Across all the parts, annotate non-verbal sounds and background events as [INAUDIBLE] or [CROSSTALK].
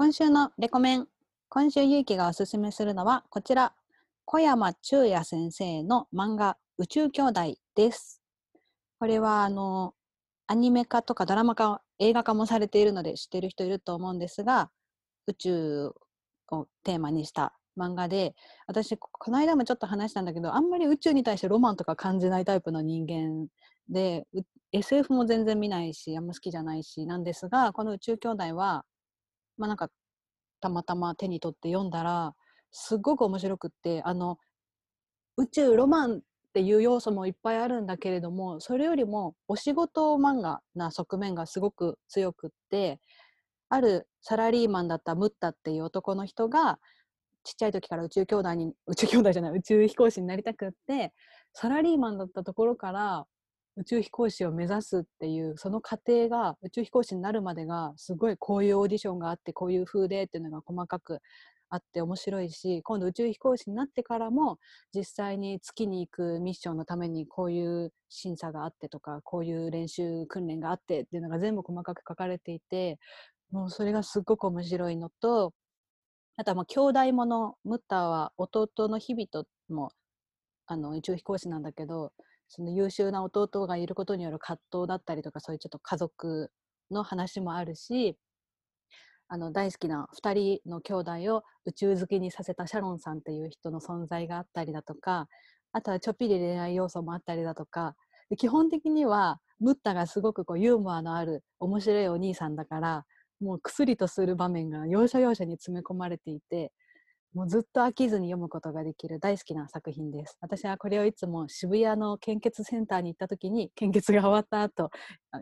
今週のレコメン。今週ゆうきがおすすめするのはこちら。小山中也先生の漫画宇宙兄弟です。これはあのアニメ化とかドラマ化、映画化もされているので知ってる人いると思うんですが、宇宙をテーマにした漫画で、私この間もちょっと話したんだけど、あんまり宇宙に対してロマンとか感じないタイプの人間で、SF も全然見ないし、あんま好きじゃないしなんですが、この宇宙兄弟はまあなんかたまたま手に取って読んだらすっごく面白くってあの宇宙ロマンっていう要素もいっぱいあるんだけれどもそれよりもお仕事漫画な側面がすごく強くってあるサラリーマンだったムッタっていう男の人がちっちゃい時から宇宙兄弟に宇宙兄弟じゃない宇宙飛行士になりたくってサラリーマンだったところから宇宙飛行士を目指すっていうその過程が宇宙飛行士になるまでがすごいこういうオーディションがあってこういう風でっていうのが細かくあって面白いし今度宇宙飛行士になってからも実際に月に行くミッションのためにこういう審査があってとかこういう練習訓練があってっていうのが全部細かく書かれていてもうそれがすっごく面白いのとあとはまあ兄弟ものムッターは弟の日々ともあの宇宙飛行士なんだけどその優秀な弟がいることによる葛藤だったりとかそういうちょっと家族の話もあるしあの大好きな2人の兄弟を宇宙好きにさせたシャロンさんっていう人の存在があったりだとかあとはちょっぴり恋愛要素もあったりだとかで基本的にはムッタがすごくこうユーモアのある面白いお兄さんだからもう薬とする場面が要所要所に詰め込まれていてもうずっと飽きずに読むことができる大好きな作品です。私はこれをいつも渋谷の献血センターに行った時に献血が終わった後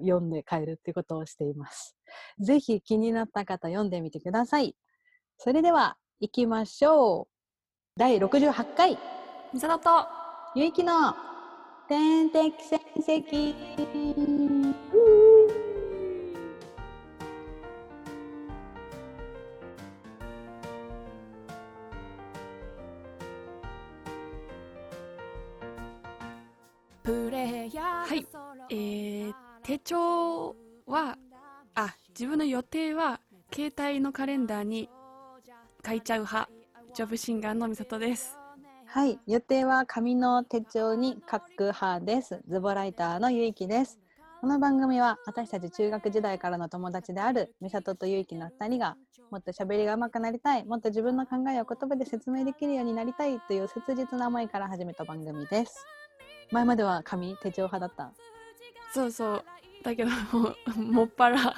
読んで帰るっていうことをしています。ぜひ気になった方読んでみてください。それでは行きましょう。第68回みさととゆいきの天敵戦績えー、手帳はあ自分の予定は携帯のカレンダーに書いちゃう派ジョブシンガーのみさとですはい、予定は紙の手帳に書く派です。ズボライターのゆいきです。この番組は私たち中学時代からの友達である美里とゆいきの2人がもっと喋りが上手くなりたい、もっと自分の考えを言葉で説明できるようになりたいという切実な思いから始めた番組です。前までは紙、手帳派だった？そうそうだけどもっぱら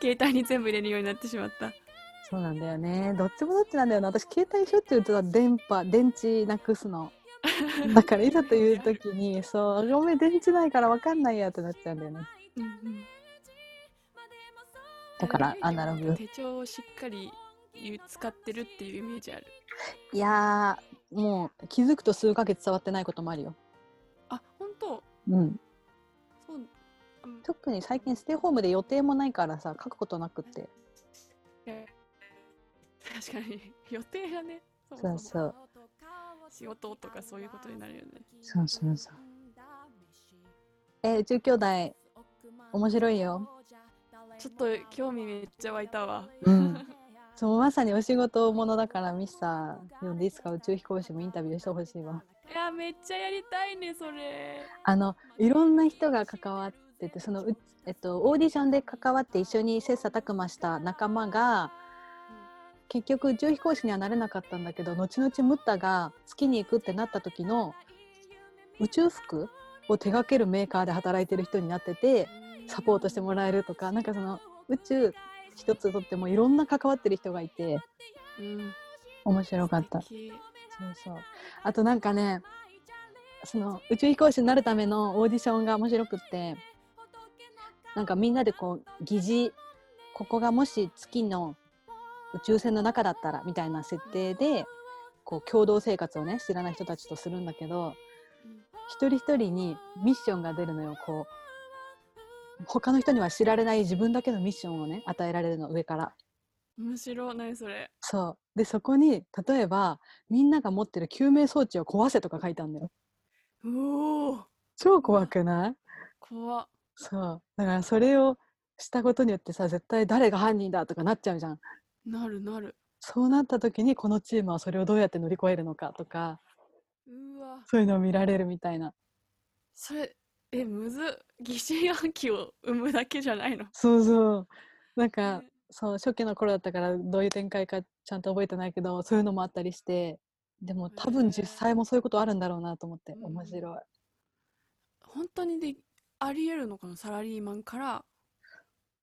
携帯に全部入れるようになってしまったそうなんだよね。どっちもどっちなんだよな。私、携帯しょっちゅう言ってた電波、電池なくすの。だから、いざという時に、そう、ごめん、電池ないから分かんないやってなっちゃうんだよね。うんうんだから、アナログ。手帳をしっかり使ってるっていうイメージあるいやー、もう気づくと数ヶ月触ってないこともあるよ。あ本当うん。特に最近ステイホームで予定もないからさ、書くことなくって。え確かに [LAUGHS] 予定がねそそうもそう。仕事とかそういうことになるよねそうそうそう。えー、宇宙兄弟、面白いよ。ちょっと興味めっちゃ湧いたわうん。[LAUGHS] そう、まさにお仕事ものだから、ミスター、読んでいつか宇宙飛行士もインタビューしてほしいわ。いやめっちゃやりたいねそれあの、いろんな人が関わってて、その、うえっと、オーディションで関わって一緒に切磋琢磨した仲間が、結局宇宙飛行士にはなれなかったんだけど後々ムッタが月に行くってなった時の宇宙服を手掛けるメーカーで働いてる人になっててサポートしてもらえるとかなんかその宇宙一つとってもいろんな関わってる人がいてうん。面白かった。そうそう。あとなんかねその宇宙飛行士になるためのオーディションが面白くってなんかみんなでこう疑似ここがもし月の宇宙船の中だったらみたいな設定でこう共同生活をね知らない人たちとするんだけど一人一人にミッションが出るのよ。こう他の人には知られない自分だけのミッションをね与えられるの上から。面白い。何それ。そう。でそこに例えばみんなが持ってる救命装置を壊せとか書いてあるんだよ。うおー。超怖くない？怖っそう。だからそれをしたことによってさ絶対誰が犯人だとかなっちゃうじゃん。なるなる。そうなった時にこのチームはそれをどうやって乗り越えるのかとかうわ。そういうのを見られるみたいな。それえむずっ。疑心暗鬼を生むだけじゃないの？[LAUGHS] そうそう。なんかねそう初期の頃だったからどういう展開かちゃんと覚えてないけどそういうのもあったりしてでも多分実際もそういうことあるんだろうなと思ってうん。面白い。本当にでありえるのかなサラリーマンから。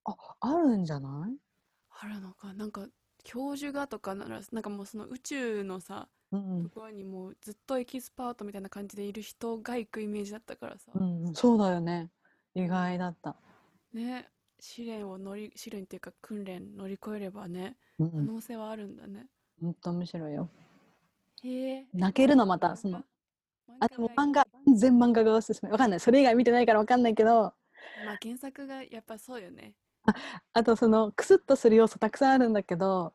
ああるんじゃない？あるのか。なんか教授がとかならなんかもうその宇宙のさうんところにもうずっとエキスパートみたいな感じでいる人が行くイメージだったからさ、うんうん、そうだよね。意外だった。ね。試練を乗り試練っていうか訓練乗り越えればね可うんうん、能性はあるんだね、ほんと面白いよ。へえ。泣けるのまたその。あでも漫画。全然漫画がおすすめ。わかんない。それ以外見てないからわかんないけど。まあ原作がやっぱそうよね。あとそのクスッとする要素たくさんあるんだけど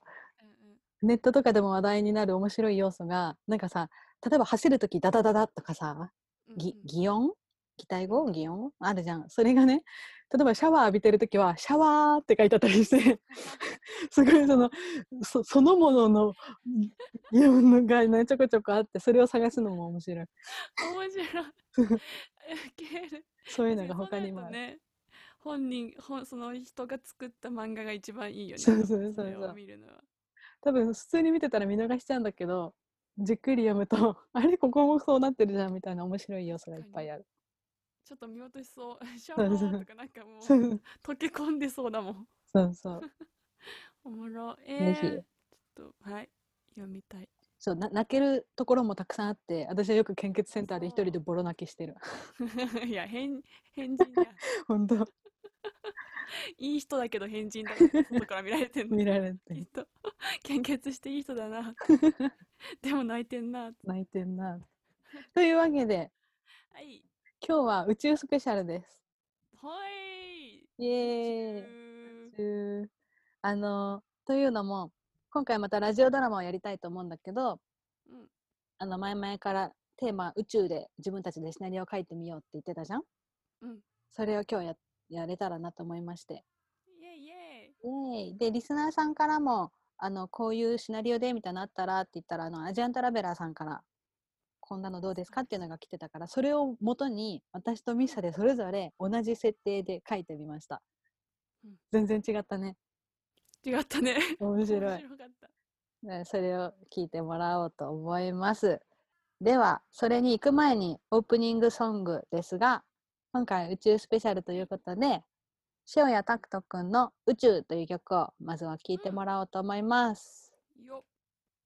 ネットとかでも話題になる面白い要素がなんかさ例えば走る時ダダダダとかさ擬音？擬態語擬音あるじゃん。それがね例えばシャワー浴びてる時はシャワーって書いてあったりして [LAUGHS] すごいそのそそのものの擬音がねちょこちょこあってそれを探すのも面白い。面白い。[LAUGHS] そういうのが他にもある、ね本人本その人が作った漫画が一番いいよね。そうそうそうそう。見るのは。多分普通に見てたら見逃しちゃうんだけどじっくり読むと [LAUGHS] あれここもそうなってるじゃんみたいな面白い要素がいっぱいある。ちょっと見落としそう。[LAUGHS] シャワーとかなんかもう溶け込んでそうだもん。そうそう。[LAUGHS] おもろ。えー、ちょっとはい。読みたい。そうな泣けるところもたくさんあって私はよく献血センターで一人でボロ泣きしてる。[LAUGHS] いや変変人や本当。いい人だけど変人だから外から見られてんの。見られてきっと。献血していい人だな。でも泣いてんな。泣いてんな。というわけで。はい今日は宇宙スペシャルです。はい。イエーイ。あのというのも今回またラジオドラマをやりたいと思うんだけどうん。あの前々からテーマ宇宙で自分たちでシナリオを書いてみようって言ってたじゃん？うん。それを今日ややれたらなと思いまして。イエイイ。エイエーイ。でリスナーさんからもあのこういうシナリオでみたいなのあったらって言ったらあのアジアントラベラーさんからこんなのどうですか？っていうのが来てたからそれをもとに私とミサでそれぞれ同じ設定で書いてみました、うん。全然違ったね。イ違ったね。面白い。面白かった。ねそれを聞いてもらおうと思います。ではそれに行く前にオープニングソングですが今回宇宙スペシャルということで塩谷拓人くんの「宇宙」という曲をまずは聴いてもらおうと思います、よっ。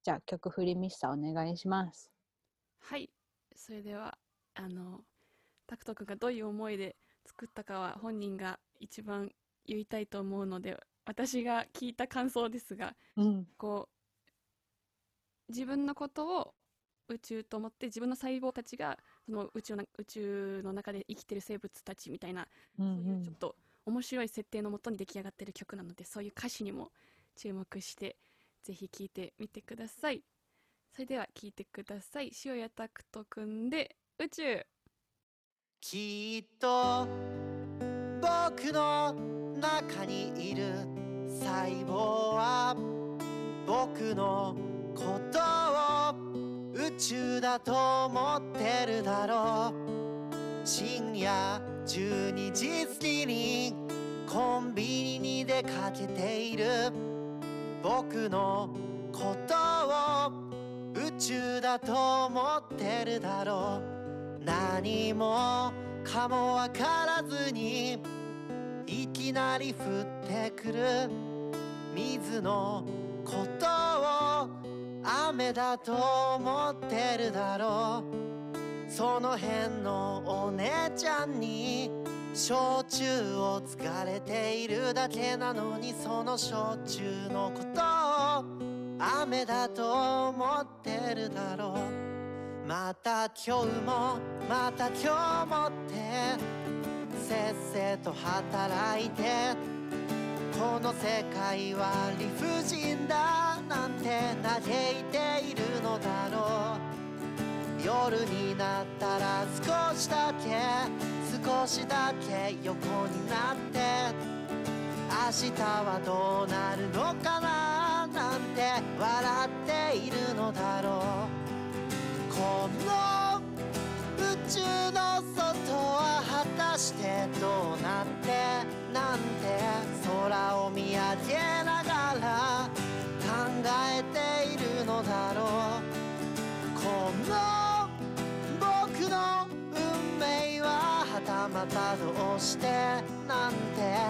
じゃあ曲振りミッサお願いしますはい。それではあのタクト君がどういう思いで作ったかは本人が一番言いたいと思うので私が聞いた感想ですがうん。こう自分のことを宇宙と思って自分の細胞たちがその宇宙の宇宙の中で生きてる生物たちみたいな、うんそういうちょっと面白い設定のもとに出来上がってる曲なのでそういう歌詞にも注目してぜひ聴いてみてくださいそれでは聴いてください。塩谷拓人くんで宇宙。きっと僕の中にいる細胞は僕のことを宇宙だと思ってるだろう。深夜12時過ぎにコンビニに出かけている。僕のことを宇宙だと思ってるだろう。何もかもわからずにいきなり降ってくる水のことを雨だと思ってるだろう。その辺のお姉ちゃんに焼酎を疲れているだけなのにその焼酎のこと雨だと思ってるだろうまた今日もまた今日もってせっせと働いてこの世界は理不尽だなんて嘆いているのだろう夜になったら少しだけ少しだけ横になって明日はどうなるのかななんて笑っているのだろうこの宇宙の外は果たしてどうなってなんて空を見上げながら考えているのだろう。この僕の運命ははたまたどうしてなんて。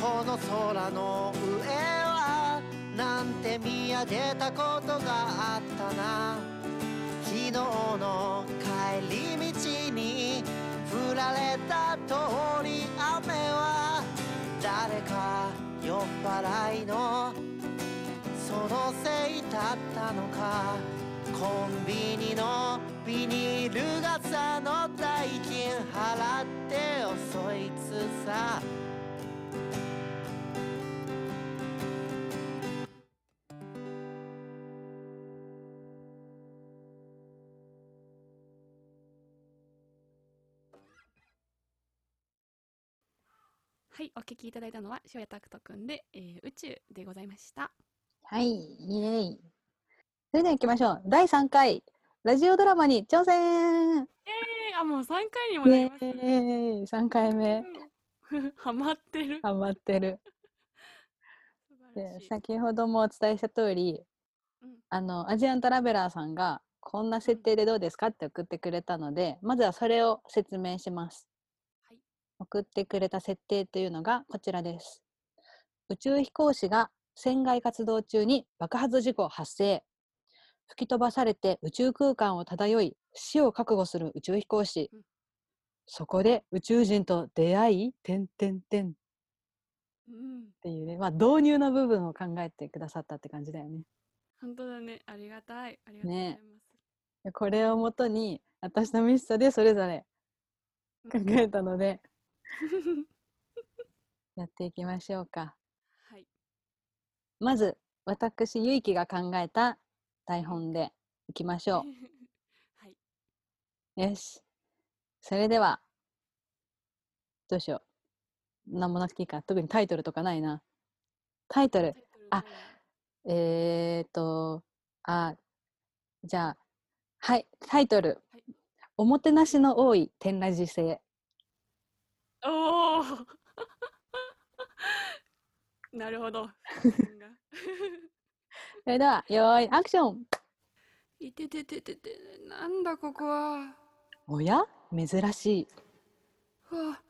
この空の上はなんて見上げたことがあったな。昨日の帰り道に降られた通り雨は誰か酔っ払いのそのせいだったのか。コンビニのビニール傘の代金払って遅いつさ。はい、お聞きいただいたのは、塩谷拓人くんで、えー宇宙でございました。はい、イエイ。それでは行きましょう。第3回、ラジオドラマに挑戦えー、あ、もう3回にもなります。ーイ !3 回目、う [LAUGHS] んハマってる。ハマってる。で。先ほどもお伝えした通り、うんあの、アジアントラベラーさんが、こんな設定でどうですかって送ってくれたので、まずはそれを説明します。はい。送ってくれた設定というのがこちらです。宇宙飛行士が船外活動中に爆発事故発生。吹き飛ばされて宇宙空間を漂い死を覚悟する宇宙飛行士。うんそこで宇宙人と出会い、てんてんてんっうん。ていうね、まあ導入の部分を考えてくださったって感じだよね。本当だね。ありがたい。ありがとうございねます。でこれをもとに私とミスタでそれぞれ考うんえたので [LAUGHS] やっていきましょうか。はい。まず私ゆいきが考えた台本でいきましょ [LAUGHS] はい。う。よし。それではどうしよう。なんもなくていいか。特にタイトルとかないな。タイトルトルあえーっと、あ、じゃあ、はい、タイトル。はいおもてなしの多い天ラジ性。おお [LAUGHS] なるほど。[LAUGHS] それでは、よーい、アクションいててててて、なんだここは。おや？珍しうわ、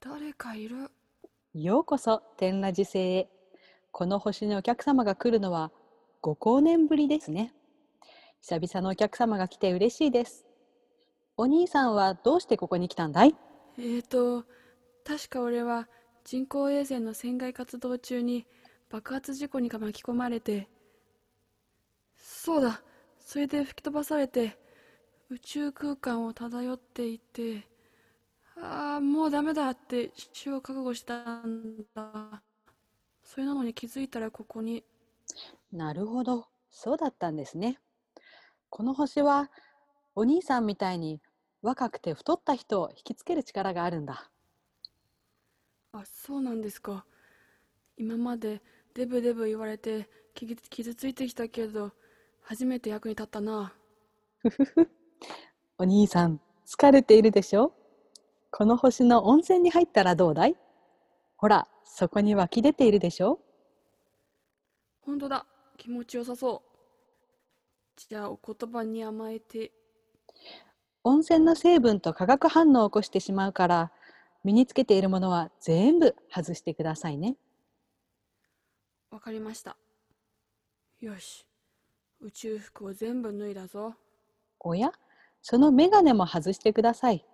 誰かいる。い。ようこそ、天ラジ星へ。この星にお客様が来るのは、ご光年ぶりですね。久々のお客様が来て嬉しいです。お兄さんはどうしてここに来たんだい？えーと、確か俺は人工衛星の船外活動中に爆発事故に巻き込まれて、そうだ、それで吹き飛ばされて宇宙空間を漂っていて、ああ、もうダメだって死を覚悟したんだ。それなのに気づいたらここに、なるほど、そうだったんですね。この星は、お兄さんみたいに若くて太った人を引きつける力があるんだ。あ、そうなんですか。今までデブデブ言われて傷傷ついてきたけど、初めて役に立ったな。ふふふ。お兄さん、疲れているでしょ？この星の温泉に入ったらどうだい？ほら、そこに湧き出ているでしょ？ほんとだ。気持ちよさそう。じゃあお言葉に甘えて、温泉の成分と化学反応を起こしてしまうから、身につけているものは全部外してくださいね。わかりました。よし。宇宙服を全部脱いだぞ。おや？そのメガネも外してください。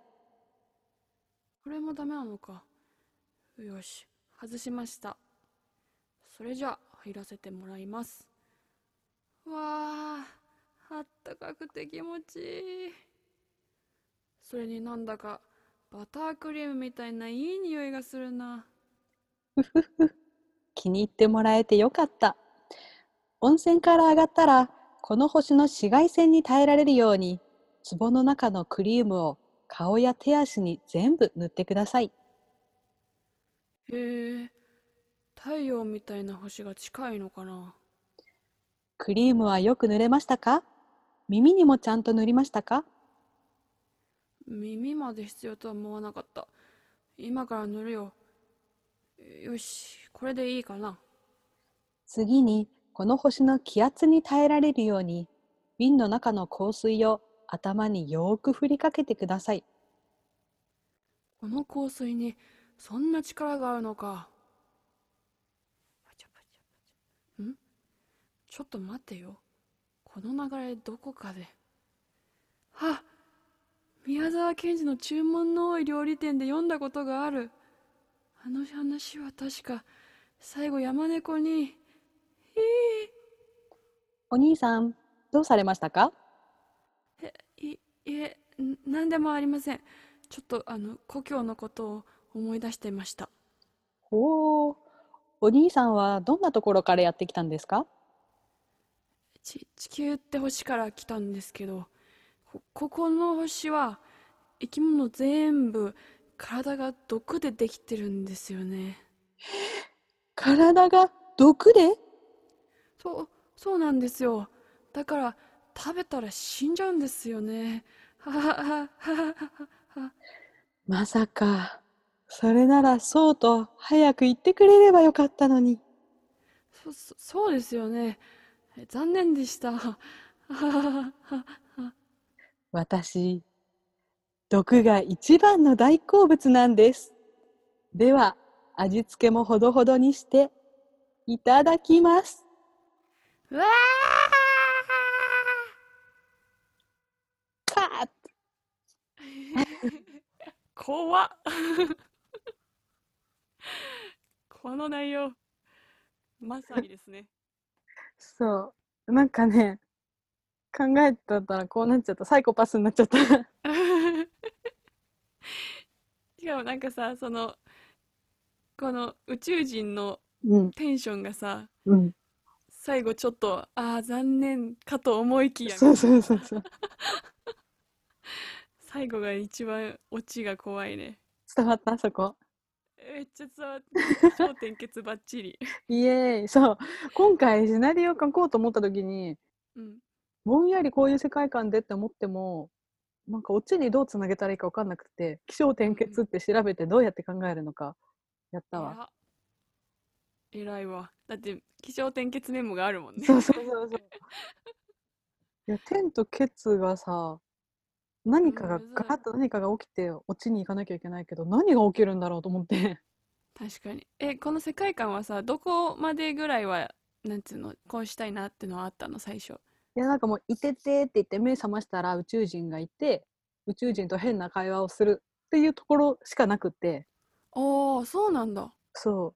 これもダメなのか。よし。外しました。それじゃあ入らせてもらいます。わあ、あったかくて気持ちいい。それになんだかバタークリームみたいないい匂いがするな。[LAUGHS] 気に入ってもらえてよかった。温泉から上がったら、この星の紫外線に耐えられるように、壺の中のクリームを顔や手足に全部塗ってください。へえ太陽みたいな星が近いのかなクリームはよく塗れましたか？耳にもちゃんと塗りましたか？耳まで必要とは思わなかった。今から塗るよ。よしこれでいいかな。次に、この星の気圧に耐えられるように、瓶の中の香水を頭によーく振りかけてください。この香水にそんな力があるのか。ん？ちょっと待ってよ。この流れどこかで。あ宮沢賢治の注文の多い料理店で読んだことがある。あの話は確か最後山猫に「えお兄さん、どうされましたか？ー、いいえん何でもありません。ちょっとあの故郷のことを思い出していました。おー、お兄さんはどんなところからやってきたんですか？ち地球って星から来たんですけどこここの星は生き物全部体が毒でできてるんですよね。体が毒で？そうそうなんですよ。だから食べたら死んじゃうんですよね。ははははははまさか、それならそうと早く言ってくれればよかったのに。そそそうですよね。え残念でした。はははは私、毒が一番の大好物なんです。では、味付けもほどほどにして、いただきます。うわカーッー怖っこの内容まさにですねそう。なんかね、考えてたらこうなっちゃった。サイコパスになっちゃった。[LAUGHS] しかもなんかさそのこの宇宙人のうん、テンションがさうん。最後ちょっとああ残念かと思いきやそうそうそうそう。[LAUGHS] 最後が一番オチが怖いね伝わった？そこ。めっちゃ伝わって超点結ばっちりイエーイ。そう。今回シナリオ書こうと思った時に、うんぼんやりこういう世界観でって思っても、なんかオチにどうつなげたらいいか分かんなくて、気象転結って調べてどうやって考えるのかやったわ。偉偉いわだって気象点結メモがあるもんねそうそうそうそう。いや、天とケツがさ、何かがうんガラッと何かが起きてオチに行かなきゃいけないけど、何が起きるんだろうと思って。確かにえこの世界観はさどこまでぐらいはなんつうのこうしたいなってのはあったの最初？いや、なんかもう、いててって言って目覚ましたら宇宙人がいて、宇宙人と変な会話をするっていうところしかなくって、ああそうなんだ。そう。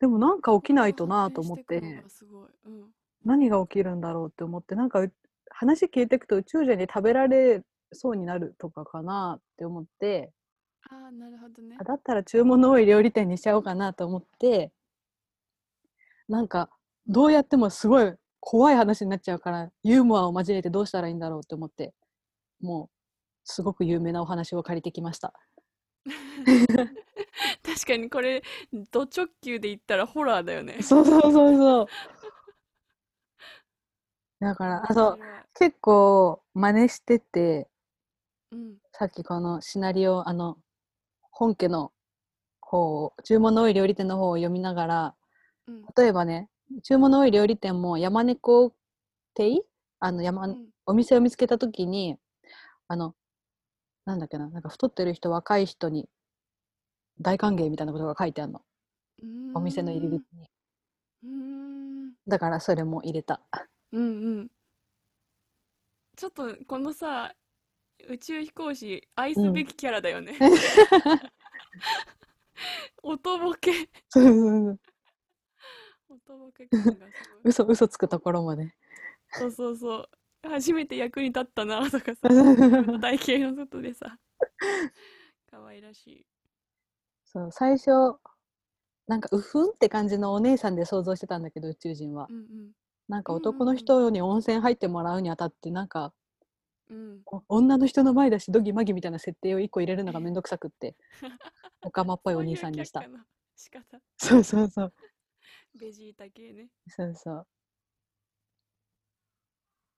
でもなんか起きないとなと思ってくての、がすごい、うん、何が起きるんだろうって思って、なんかう話聞いていくと宇宙人に食べられそうになるとかかなって思って、ああなるほどね。あだったら注文の多い料理店にしちゃおうかなと思って、なんかどうやってもすごい怖い話になっちゃうから、ユーモアを交えてどうしたらいいんだろうって思って、もうすごく有名なお話を借りてきました。確かにこれド直球で言ったらホラーだよねそうそうそうそう。[LAUGHS] だから、あ、そう、面白い結構真似してて、うんさっきこのシナリオ、あの、本家の方を、注文の多い料理店の方を読みながら、うん例えばね、注文の多い料理店も山猫亭？あの山、うん。お店を見つけたときに、あの、なんだっけな、なんか太ってる人、若い人に大歓迎みたいなことが書いてあるの。お店の入り口に。だからそれも入れた。うんうん。ちょっとこのさ宇宙飛行士愛すべきキャラだよね、音ボケそうそうそう音ボケ感がすごい嘘、嘘つくところまで。そうそうそう。初めて役に立ったなとかさ。体型の外でさ。可愛らしい。そう、最初、なんか、うふんって感じのお姉さんで想像してたんだけど、宇宙人は。う。んうん。うんうん男の人に温泉入ってもらうにあたってなんかうん。お女の人の前だしドギマギみたいな設定を一個入れるのがめんどくさくって。[LAUGHS] オカマっぽいお兄さんにした。そうそうそうベジータ系ね。そうそう。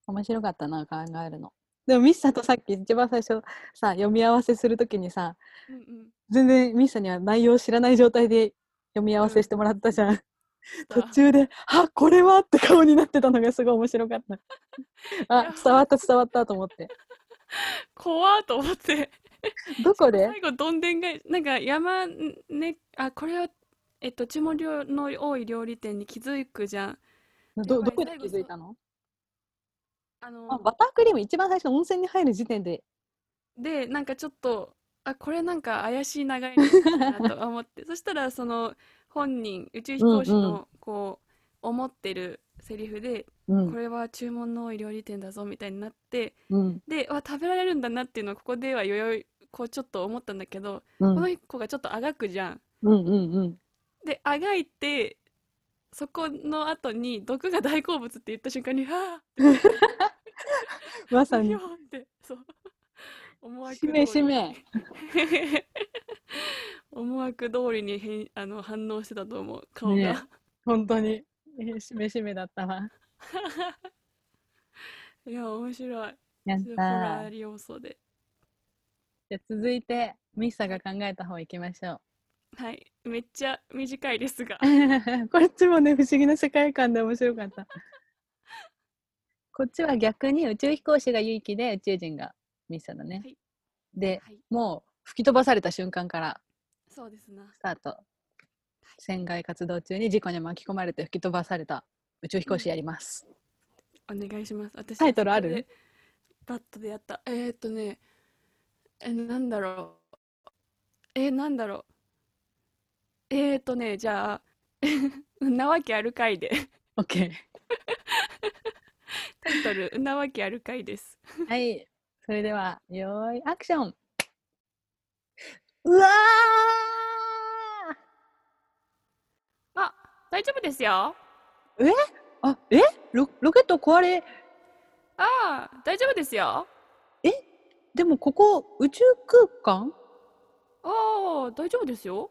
面白かったな考えるの。でもミッサとさっき一番最初さ読み合わせするときにさうんうん。全然ミッサには内容知らない状態で読み合わせしてもらったじゃん、[LAUGHS] 途中で「あこれは!」って顔になってたのがすごい面白かった。いあや伝わった伝わったと思って。怖ーと思って。どこで？最後どんでんがなんか山ねあこれはえっと注文量の多い料理店に気づくじゃん。どどこで気づいたの？あのあバタークリーム一番最初の温泉に入る時点で。でなんかちょっとあこれなんか怪しい流れになと思って。[LAUGHS] そしたらその本人宇宙飛行士のこう思ってるセリフで、うん。これは注文の多い料理店だぞみたいになってうんでわ食べられるんだなっていうのをここではよよいこうちょっと思ったんだけど、うんこの子がちょっとあがくじゃん。うんうんうんであがいてそこの後に毒が大好物って言った瞬間に「はあ! [LAUGHS]」まさに。ってそう。思惑しめしめ。思惑通りに変 [LAUGHS] あの反応してたと思う顔が、ね。本当に。えーしめしめだったわ。[LAUGHS] いや面白い。やっホたラー要素で。じゃあ続いてミッサが考えた方行きましょはい。めっちゃ短いですが。う [LAUGHS] こっちもね不思議な世界観で面白かった。こっちは逆に宇宙飛行士がユイキで宇宙人がミッサだね、はい。ではい。もう吹き飛ばされた瞬間からそうですな。スタート。船外活動中に事故に巻き込まれて吹き飛ばされた宇宙飛行士やります、お願いします。私タイトルある？バットでやった。えー、っとね。えなんだろう。えなんだろうえー、っとねじゃあ [LAUGHS] んなわけあるかいで。OK タイトル「んなわけあるかい」です。はい。それではよーいアクション。うわあ大丈夫ですよ。ーあえ？ロロケット壊れ？ああ大丈夫ですよ。でもここ宇宙空間？ああ大丈夫ですよ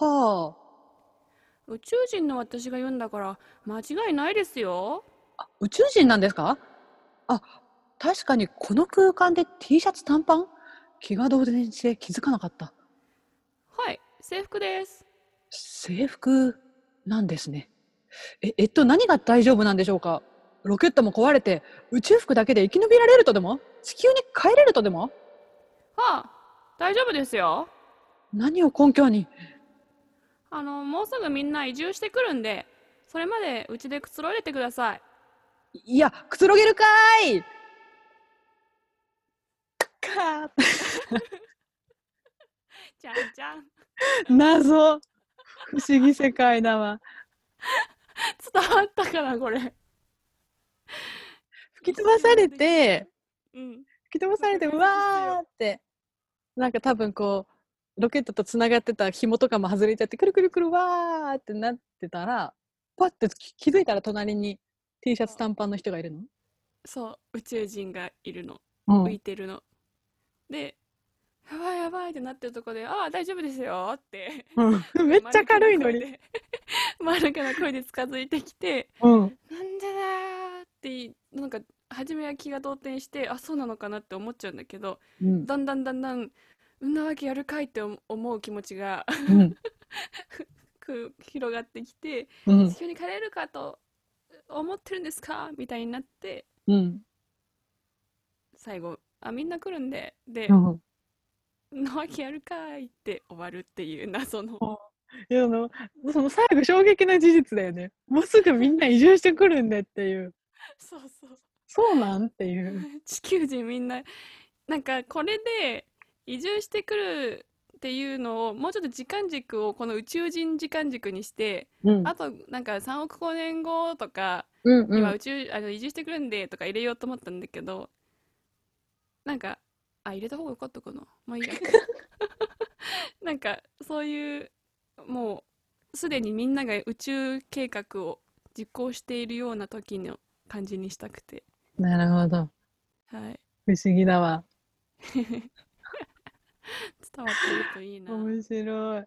は宇宙人の私が言うんだから間違いないですよ。ああ宇宙人なんですか？あ確かにこの空間で T シャツ短パン？気が動転して気づかなかった。はい制服です。制服なんですね。ええっと何が大丈夫なんでしょうか？ロケットも壊れて宇宙服だけで生き延びられるとでも？地球に帰れるとでも？はあ大丈夫ですよ何を根拠に？あのもうすぐみんな移住してくるんでそれまでうちでくつろいでてください。いやくつろげるかーいか [LAUGHS] じゃんじゃん。ー謎。不思議世界だわ。伝わったかなこれ。吹き飛ばされて。うん。吹き飛ばされてうわーって。なんか多分こうロケットとつながってた紐とかも外れちゃってくるくるくるわーってなってたらパッて気気づいたら隣に T シャツ短パンの人がいるの、そう宇宙人がいるの。うん。浮いてるのでやばいやばいってなってるとこで「ああ大丈夫ですよ」って。うん、[LAUGHS] めっちゃ軽いのに。丸けな声 [LAUGHS] で近づいてきてうん、「なんでだー」ってなんか初めは気が動転してあそうなのかなって思っちゃうんだけどうん、だんだんだんだん「んなわけやるかい」って思う気持ちがうん、[LAUGHS] く広がってきてうん地、球に帰れるかと思ってるんですか？みたいになってうん、最後「あみんな来るんで」でうん。「んなわけやるかい」って終わるっていう謎のいや、あの、その最後衝撃な事実だよね。もうすぐみんな移住してくるんでっていう。[LAUGHS] そうそうそうなん？っていう。地球人みんななんかこれで移住してくるっていうのをもうちょっと時間軸をこの宇宙人時間軸にしてうん、あとなんか3億光年後とかうん、うん今宇。宙あの移住してくるんでとか入れようと思ったんだけどなんかあ入れた方がよかったかなまあいいや [LAUGHS] なんかそういうもうすでにみんなが宇宙計画を実行しているような時の感じにしたくてなるほど。はい不思議だわ。[LAUGHS] [LAUGHS] 伝わってるといいな。面白い。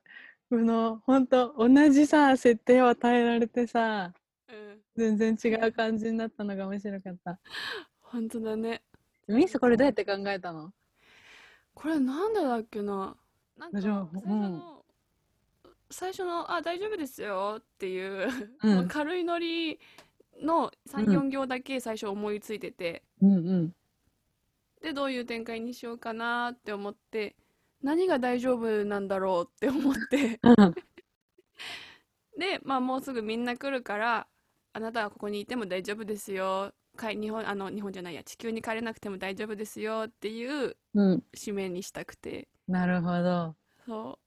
この本当同じさ設定を与えられてさうん。全然違う感じになったのが面白かった。本当だね。ミスこれどうやって考えたの？これなんでだっけな。なんか最初の、最初の「あ大丈夫ですよ」っていう、うん。軽いノリの34行だけ最初思いついてて、うんうん。でどういう展開にしようかなって思って何が大丈夫なんだろうって思ってうんでまあもうすぐみんな来るからあなたはここにいても大丈夫ですよかい日本あの日本じゃないや地球に帰れなくても大丈夫ですよっていううん。締めにしたくてなるほど。そう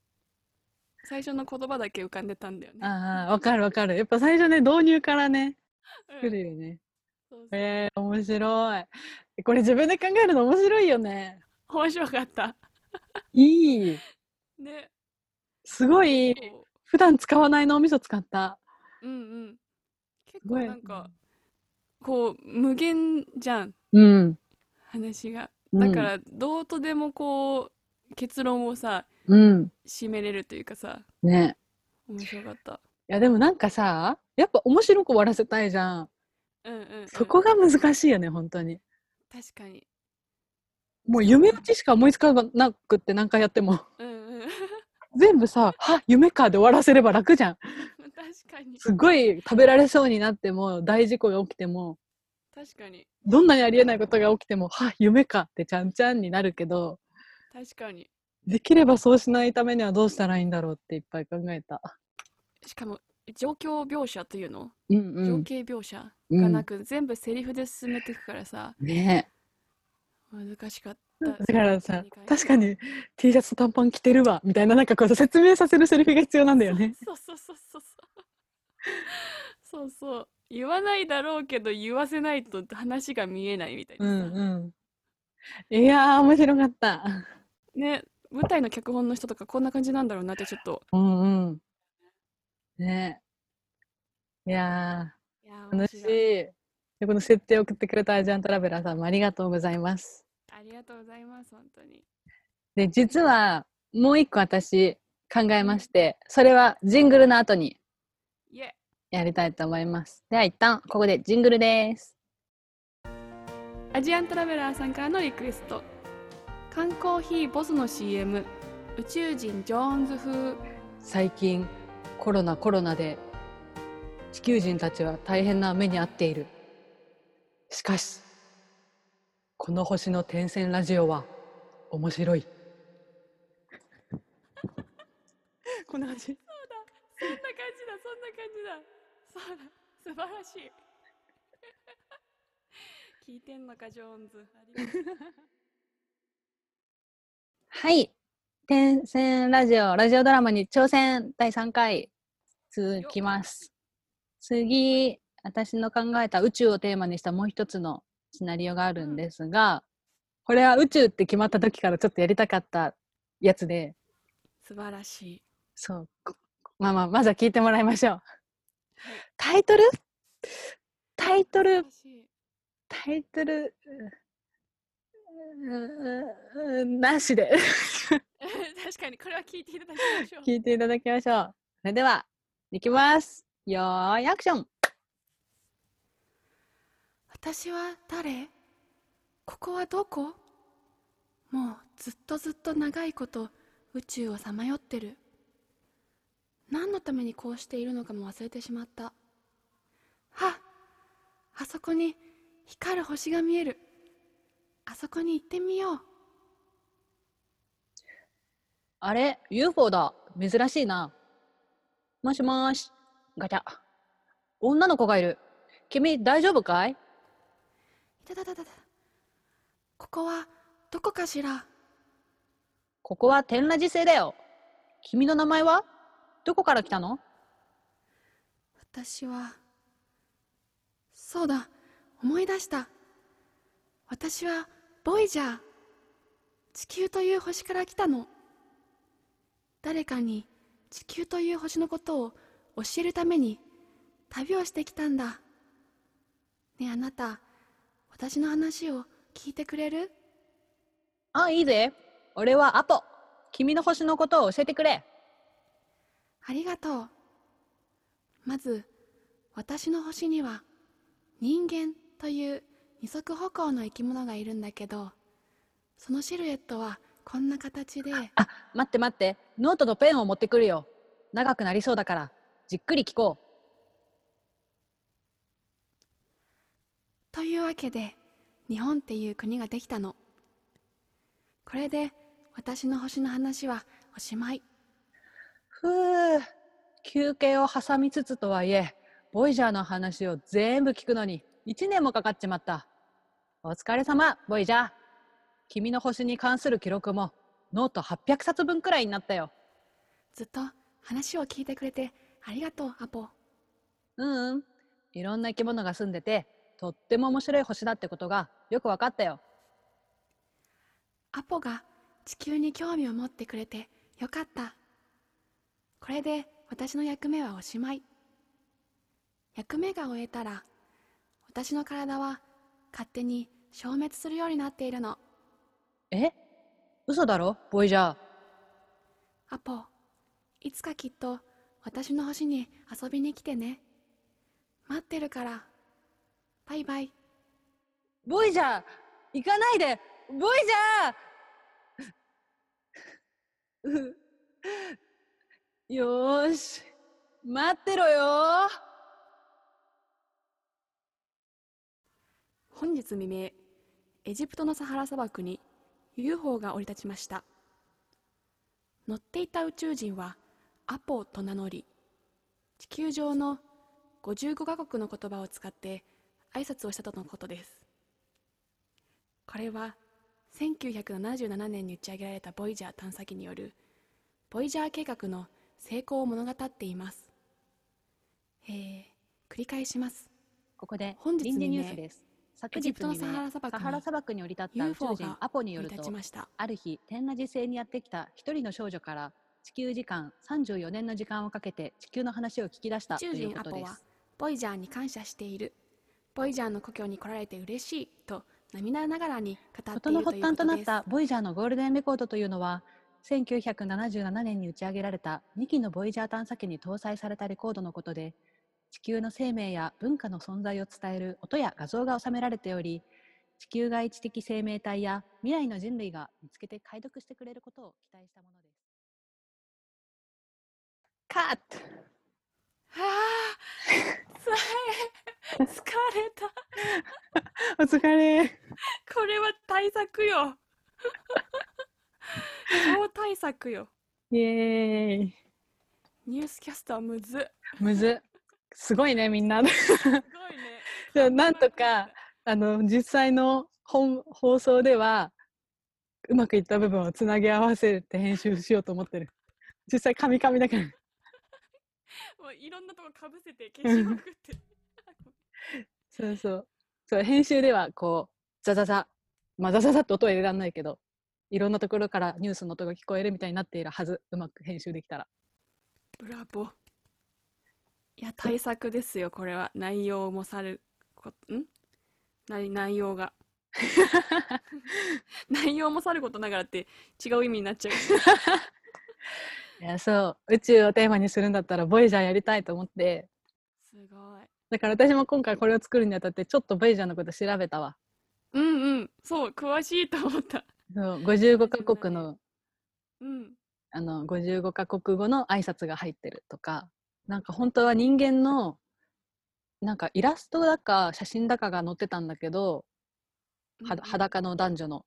最初の言葉だけ浮かんでたんだよね。ああわかるわかる。やっぱ最初ね導入からねうん来るよね。そうそうえー、面白い。これ自分で考えるの面白いよね。面白かった。[LAUGHS] いい。ね。すごいこ普段使わない脳みそ使った。ううんうん。結構なんかこう無限じゃんうん。話が。うんだからどうとでもこう結論をさうん。締めれるというかさね。面白かった。いやでもなんかさ、やっぱ面白く終わらせたいじゃん。うんうん、うん。そこが難しいよね、本当に。確かに。もう夢打ちしか思いつかなくって何回やっても。うんうん。全部さ、は夢かで終わらせれば楽じゃん。確かに。すごい食べられそうになっても、大事故が起きても、確かに。どんなにありえないことが起きても、は夢かってちゃんちゃんになるけど、確かに。できればそうしないためにはどうしたらいいんだろうっていっぱい考えた。しかも状況描写というの、うんうん。情景描写うんがなく、全部セリフで進めていくからさね難しかっえ。た。だからさ確かに T シャツと短パン着てるわ、みたいななんかこう説明させるセリフが必要なんだよね。そうそうそうそうそう。そうそう。言わないだろうけど言わせないと話が見えないみたいなさ。うんうん。いやー、面白かった。ね、舞台の脚本の人とかこんな感じなんだろうなってちょっと。うんうん。ねいやいやーー、楽しいでこの設定を送ってくれたアジアントラベラーさんもありがとうございます。ありがとうございます、本当に。で、実はもう一個私考えまして、それはジングルの後にやりたいと思います。では一旦ここでジングルです。アジアントラベラーさんからのリクエスト。缶コーヒーボスの CM、宇宙人ジョーンズ風。最近コロナコロナで地球人たちは大変な目に遭っているしかしこの星の点線ラジオは面白い。[LAUGHS] こんな感じそんな感じだ、そんな感じだ。そうだ、素晴らしい。[LAUGHS] 聞いてんのか、ジョーンズ。[LAUGHS] はい。点線ラジオ。ラジオドラマに挑戦。第3回。続きます。次私の考えた宇宙をテーマにしたもう一つのシナリオがあるんですが、これは宇宙って決まった時からちょっとやりたかったやつで。素晴らしい。そう。こまあまあまずは聞いてもらいましょう。はい。タイトル？タイトル？タイトル？なしで。[LAUGHS] 確かに、これは聞いていただきましょう。聞いていただきましょう。それではいきます。よーいアクション私は誰？ここはどこ？もうずっとずっと長いこと宇宙をさまよってる。何のためにこうしているのかも忘れてしまった。はあそこに光る星が見える。あそこに行ってみよう。あれ？UFO だ。珍しいな。もしもし。ガチャ。女の子がいる。君大丈夫かい？いたたたたた。ここはどこかしら？ここは天ラジ星だよ。君の名前は？どこから来たの？私はそうだ。思い出した。私はボイジャー。地球という星から来たの。誰かに地球という星のことを教えるために旅をしてきたんだ。ねえあなた、私の話を聞いてくれる？あ、いいぜ。俺はアポ。君の星のことを教えてくれ。ありがとう。まず、私の星には人間という二足歩行の生き物がいるんだけど、そのシルエットはこんな形で、あ、待って待って。ノートとペンを持ってくるよ。長くなりそうだから、じっくり聞こう。というわけで日本っていう国ができたの。これで私の星の話はおしまい。ふう。休憩を挟みつつとはいえ、ボイジャーの話を全部聞くのに1年もかかっちまった。お疲れ様、ボイジャー。君の星に関する記録もノート800冊分くらいになったよ。ずっと話を聞いてくれてありがとうアポ。うんうん。いろんな生き物が住んでて、とっても面白い星だってことがよくわかったよ。アポが地球に興味を持ってくれてよかった。これで私の役目はおしまい。役目が終えたら、私の体は勝手に消滅するようになっているの。え？嘘だろ？ボイジャー。アポ、いつかきっと私の星に遊びに来てね。待ってるから。バイバイ。ボイジャー行かないでボイジャーう [LAUGHS] よーし待ってろよ本日未明、エジプトのサハラ砂漠に UFO が降り立ちました。乗っていた宇宙人はアポと名乗り、地球上の55カ国の言葉を使って挨拶をしたとのことです。これは1977年に打ち上げられたボイジャー探査機によるボイジャー計画の成功を物語っています。えー、繰り返します。ここで本日臨時ニュー未明スです昨日未明サハラ砂漠にサハラ砂漠に降り立った宇宙人がアポによると。ある日天羅地星にやってきた一人の少女から地球時間34年の時間をかけて地球の話を聞き出したと宇宙いう人アポはことですボイジャーに感謝しているボイジャーの故郷に来られて嬉しいと涙ながらに語って事いるというの発端となことですったボイジャーのゴールデンレコードというのは1977年に打ち上げられた2機のボイジャー探査機に搭載されたレコードのことで地球の生命や文化の存在を伝える音や画像が収められており地球外知的生命体や未来の人類が見つけて解読してくれることを期待したものです。カット。は [LAUGHS] あつらい疲れた。[LAUGHS] お疲れ。これは対策よ。[LAUGHS] 超対策よ。イエーイ。ニュースキャスターむず。っむず。すごいねみんな。すごいね。[LAUGHS] でもなんとかあの実際の本放送ではうまくいった部分をつなぎ合わせて編集しようと思ってる。実際カミカミだから。もういろんなとこかぶせて消しまくってそうそう。そう編集ではこうザザザまあザザザって音は入れられないけどいろんなところからニュースの音が聞こえるみたいになっているはずうまく編集できたら。ブラボー。いや対策ですよこれは。内容もさるこん？内内容が。[LAUGHS] 内容もさることながらって違う意味になっちゃう。[LAUGHS] いやそう。宇宙をテーマにするんだったらボイジャーやりたいと思って。すごいだから私も今回これを作るにあたってちょっとボイジャーのこと調べたわ。うんうん。そう詳しいと思った。そう55カ国のうん。あの55カ国語の挨拶が入ってるとかなんか本当は人間のなんかイラストだか写真だかが載ってたんだけど、裸の男女の。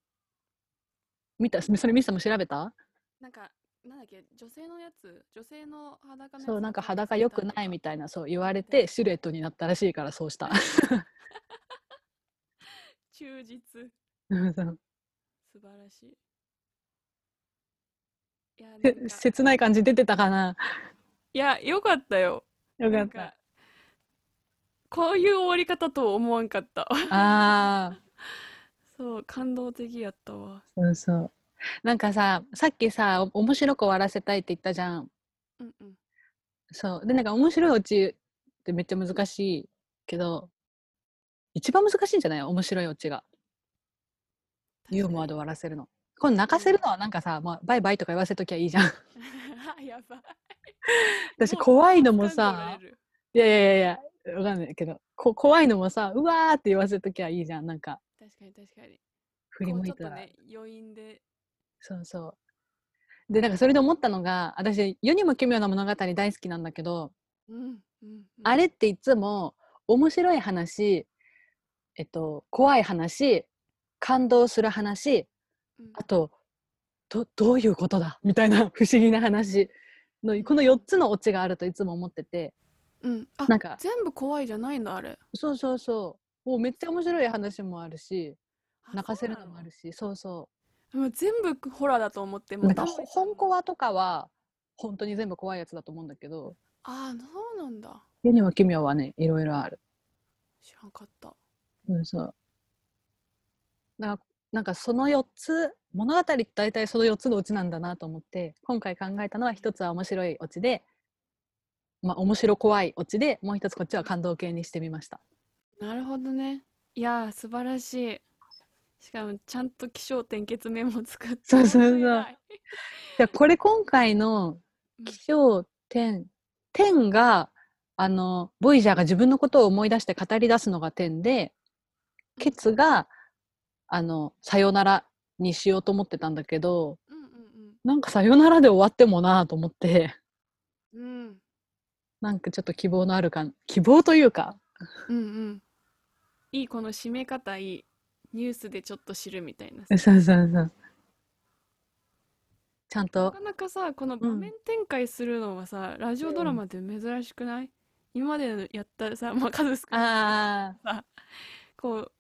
見たそれミスも調べた？なんかなんだっけ女性のやつ？女性の裸のやつそうなんかが裸良くないみたいなそう言われてシルエットになったらしいからそうした。[LAUGHS] 忠実。素晴らしい。いや切ない感じ出てたかな？いやよかったよ。よかっなんかこういう終わり方とは思わんかった。たああ [LAUGHS] そう感動的やったわ。そうそうなんかささっきさお面白く終わらせたいって言ったじゃんうんうんそうでなんか面白いオチってめっちゃ難しいけど、一番難しいんじゃない？面白いオチが。ユーモアで終わらせるの。この泣かせるのはなんかさ、まあ、バイバイとか言わせときゃいいじゃん。[LAUGHS] やばい。[LAUGHS] 私怖いのもさ、いやいやいやいや、わかんないけど、こ怖いのもさ、うわーって言わせときゃいいじゃん。なんか、確かに確かに。振り向いたら。ちょっとね、余韻で。そうそう。で、なんかそれで思ったのが、私、世にも奇妙な物語大好きなんだけど、うんうんうん、あれっていつも面白い話、えっと、怖い話、感動する話、うん。あと、どどういうことだみたいな [LAUGHS] 不思議な話の、この4つのオチがあるといつも思ってて、うん、あなんか、全部怖いじゃないんだあれ。そうそうそう、もうめっちゃ面白い話もあるし、あ泣かせるのもあるし、そうそそうもう全部ホラーだと思ってう。もうな本コアとかは、本当に全部怖いやつだと思うんだけど、ああそうなんだ世にも奇妙はね、いろいろある。知らんかったうん、そう。だからなんかその4つ、物語って大体その4つのうちなんだなと思って、今回考えたのは一つは面白いオチで、まあ面白怖いオチで、もう一つこっちは感動系にしてみました。なるほどねいやー素晴らしいしかもちゃんと起承転結メモ作ってそうそうそう。じゃあこれ今回のうん。起承転、転が、あの、ボイジャーが自分のことを思い出して語り出すのが転で、ケツが、あの、さよならにしようと思ってたんだけど、うんなんかさよならで終わってもなぁと思って、うん。うんうんなんかちょっと希望のある感、希望というか、うんうん。いいこの締め方いいニュースでちょっと知るみたいなそうそうそう。ちゃんなとか、なかさこの場面展開するのはさ、ラジオドラマで珍しくない、今までやったさ、[LAUGHS] まあ、数少ないああ、こう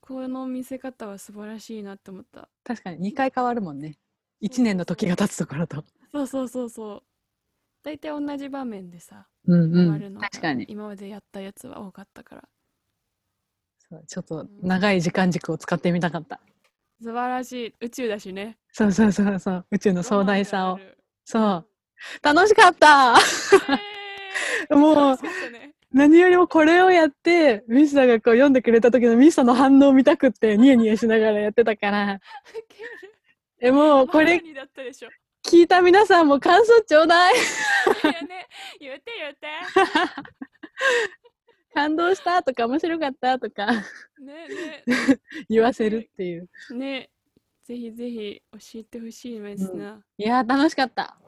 この見せ方は素晴らしいなって思った。確かに2回変わるもんね。1年の時が経つところと。そうそうそうそう。大体同じ場面でさうんうわるのが確かに。今までやったやつは多かったからちょっと長い時間軸を使ってみたかった。素晴らしい。宇宙だしね。そうそうそうそう。宇宙の壮大さを。そう。楽しかった。え。ーもう何よりもこれをやって、ミスターがこう読んでくれた時のミスターの反応を見たくって、ニヤニヤしながらやってたから。え、もうこれ聞いた皆さんも感想ちょうだい。いやね。言って言って感動したとか面白かったとかね [LAUGHS] 言わせるっていう。ねねぜひぜひ教えてほしいですな、いやー楽しかった。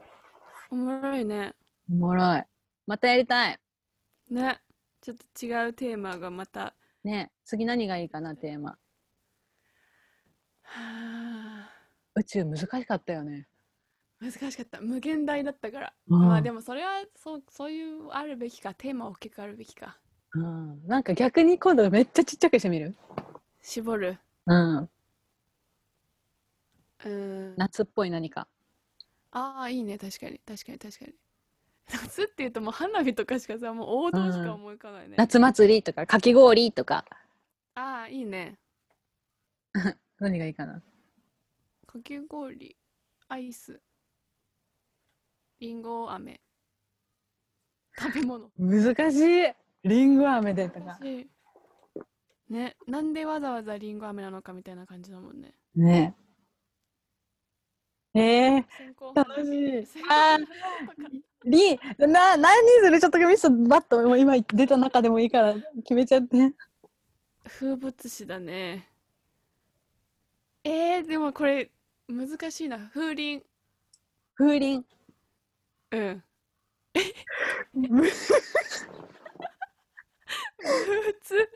おもろいねおもろい。またやりたい。ねちょっと違うテーマがまたね次何がいいかなテーマ。はあ宇宙難しかったよね。難しかった無限大だったから、うんまあでもそれはそうそういうあるべきかテーマ大きくあるべきかうん。なんか逆に今度めっちゃちっちゃくしてみる？絞る。うん。うん。夏っぽい何か。ああいいね。確かに。確かに確かに。[LAUGHS] 夏っていうともう花火とかしかさもう王道しか思い浮かないね、夏祭りとかかき氷とか。ああいいね。[LAUGHS] 何がいいかな？かき氷アイス。りんご飴。食べ物。難しい。リンゴ飴でとか。私ねなんでわざわざりんご飴なのかみたいな感じだもんねねえ。えー、楽しい先。あり、な、何するちょっとミスバッと今出た中でもいいから決めちゃって。風物詩だねえー、でもこれ難しいな風鈴風鈴。うん [LAUGHS] 通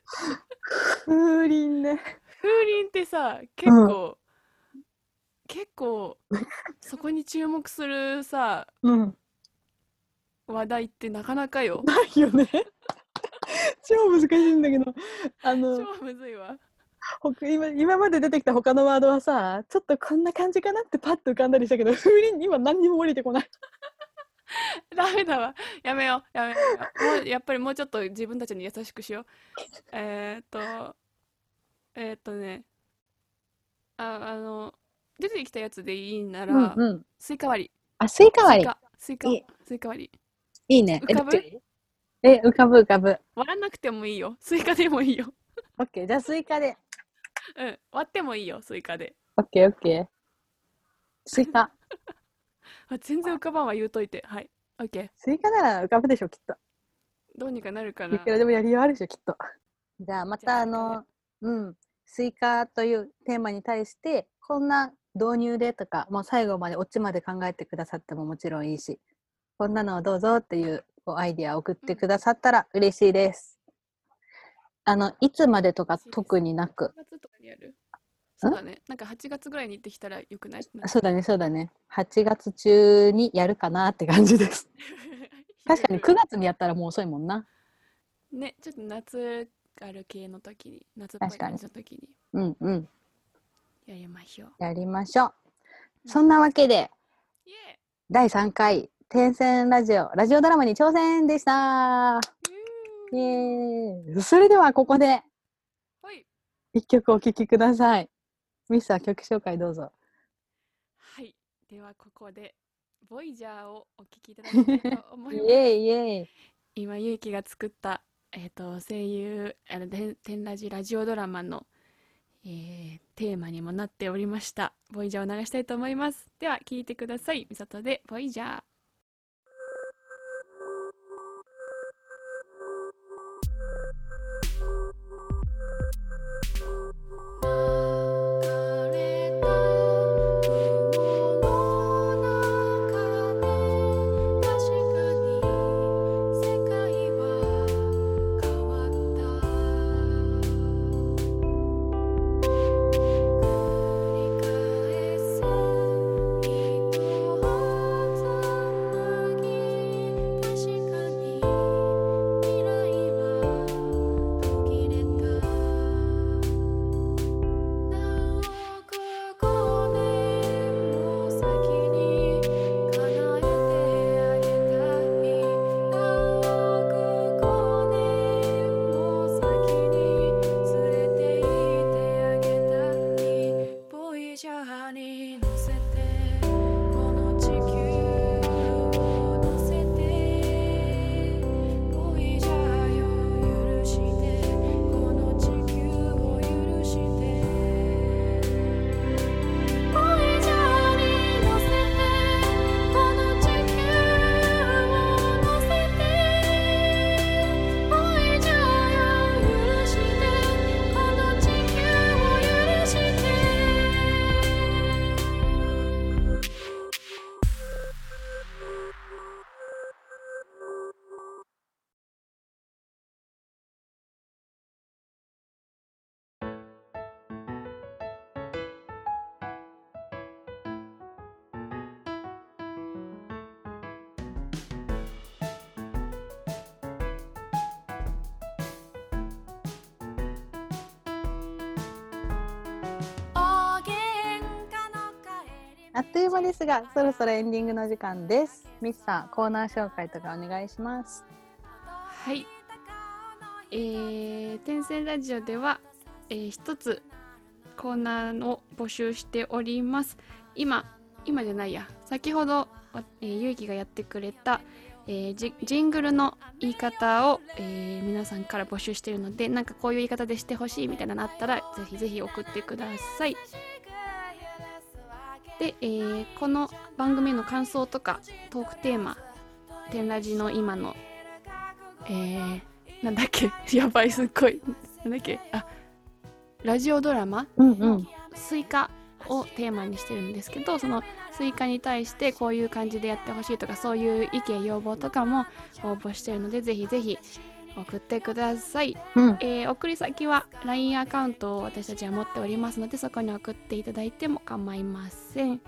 風鈴ね。風鈴ってさ結構、結構そこに注目するさうん。話題ってなかなかよないよね。[LAUGHS] 超難しいんだけど、あの、超むずいわほ今今まで出てきた他のワードはさ、ちょっとこんな感じかなってパッと浮かんだりしたけど、風鈴今何にも降りてこない。[LAUGHS] ダメだわやめようやめようもうやっぱりもうちょっと自分たちに優しくしようえー、っとえー、っとねああの出てきたやつでいいなら、うんうん。スイカ割りあ、スイカ割り。スイカスイカスイカ割りいいね。え浮かぶ？え、浮かぶ浮かぶ。割らなくてもいいよ。スイカでもいいよ。オッケー。じゃあスイカで。うん。割ってもいいよ、スイカで。オッケーオッケー。スイカ。あ、全然浮かばんわ、言うといて。はい。オッケー。スイカなら浮かぶでしょ、きっと。どうにかなるかな。いくらでもやりようあるでしょ、きっと。じゃあまたあの、うん、スイカというテーマに対して、こんな導入でとか、もう最後までオチまで考えてくださってももちろんいいし、こんなのをどうぞっていうこうアイディアを送ってくださったら嬉しいです。あの、いつまでとか特になく、8月とかにやる？そうだね。なんか8月ぐらいに行ってきたらよくない？あそうだね、そうだね。8月中にやるかなって感じです。[LAUGHS] 確かに9月にやったらもう遅いもんな。ね、ちょっと夏ある系の時に、夏っぽい感じの時にうんうん。やりましょう。やりましょう。そんなわけで、第3回、天線ラジオ、ラジオドラマに挑戦でしたイーイエーイそれではここではい。一曲お聴きください。ミスター曲紹介どうぞ。はい。ではここで、ボイジャーをお聴きいただきたいと思います。[LAUGHS] イエーイイエーイ今、ゆうきが作った、えっ、と、声優、あの、天ラジラジオドラマの、えーテーマにもなっておりました。ボイジャーを流したいと思います。では、聴いてください。みさとで、ボイジャー。あっという間ですが、そろそろエンディングの時間です。ミスさん、コーナー紹介とかお願いします。はい。えー、天線ラジオでは、えー一つコーナーを募集しております。今、今じゃないや、先ほど、えー、ゆうきがやってくれた、えージジングルの言い方を、えー皆さんから募集しているので、なんかこういう言い方でしてほしいみたいなのあったら、ぜひぜひ送ってください。で、えーこの番組の感想とかトークテーマ、天ラジの今のえー、なんだっけ？[LAUGHS] やばいすっごい。なんだっけ？あラジオドラマ？うんうん。スイカをテーマにしてるんですけどそのスイカに対してこういう感じでやってほしいとかそういう意見要望とかも応募してるのでぜひぜひ送ってください、うん。えー送り先は LINE アカウントを私たちは持っておりますのでそこに送っていただいても構いません、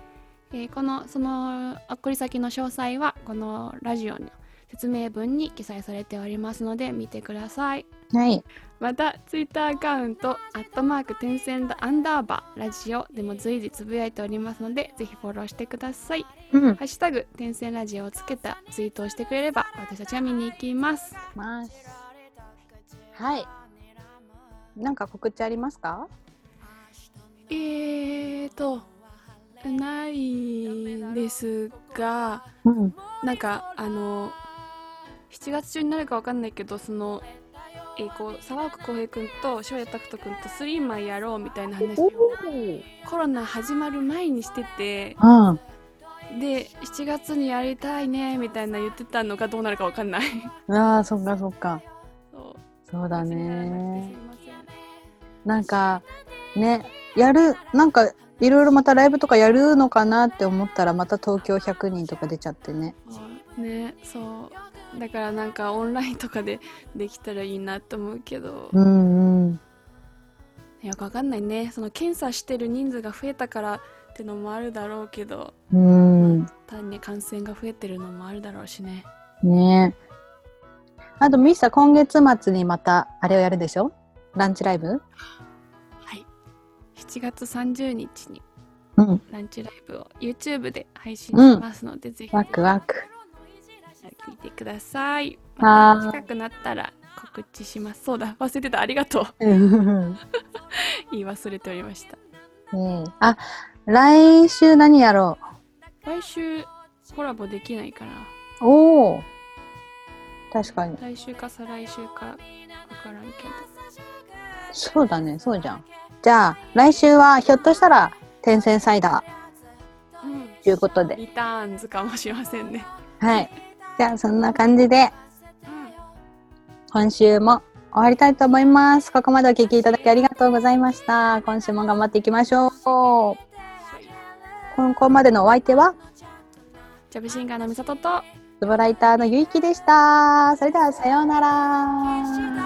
えーこのその送り先の詳細はこのラジオの説明文に記載されておりますので見てくださいはい。またツイッターアカウントアットマーク点線アンダーバーラジオでも随時つぶやいておりますのでぜひフォローしてくださいうん。ハッシュタグ点線ラジオをつけたツイートをしてくれれば私たちは見に行きますます。はい。なんか告知ありますか？えーとないですがうん。なんかあの7月中になるかわかんないけどそのえー、こう沢奥浩平君と翔也拓人君とスリーマンやろうみたいな話をコロナ始まる前にしててうん。で7月にやりたいねみたいな言ってたのがどうなるかわかんないああ、そっかそっか。そうそうだね。なんか、ね、やる、なんか、いろいろまたライブとかやるのかなって思ったら、また東京100人とか出ちゃってね。ねそうだからなんかオンラインとかでできたらいいなと思うけどうんうん。よくわかんないねその検査してる人数が増えたからってのもあるだろうけどうん。単に感染が増えてるのもあるだろうしね。ね。あと、ミスさん、今月末にまた、あれをやるでしょ？ランチライブ？はい。7月30日にうん。ランチライブを YouTube で配信しますので、ぜひワクワク。聞いてください。また近くなったら告知します。そうだ忘れてた。ありがとう。ね [LAUGHS] 言い忘れておりました。え。あ、来週何やろ来週コラボできないかなうおお確かに。来週か再来週かわからんけどそうだね、そうじゃん。じゃあ、来週はひょっとしたら、天線サイダうんーということで。リターンズかもしれませんねはい。じゃあ、そんな感じで、うん今週も終わりたいと思います。ここまでお聞きいただきありがとうございました。今週も頑張っていきましょう。今後までのお相手は、ジャブシンガーのみさととスボライターのゆいきでした。それでは、さよう。なら。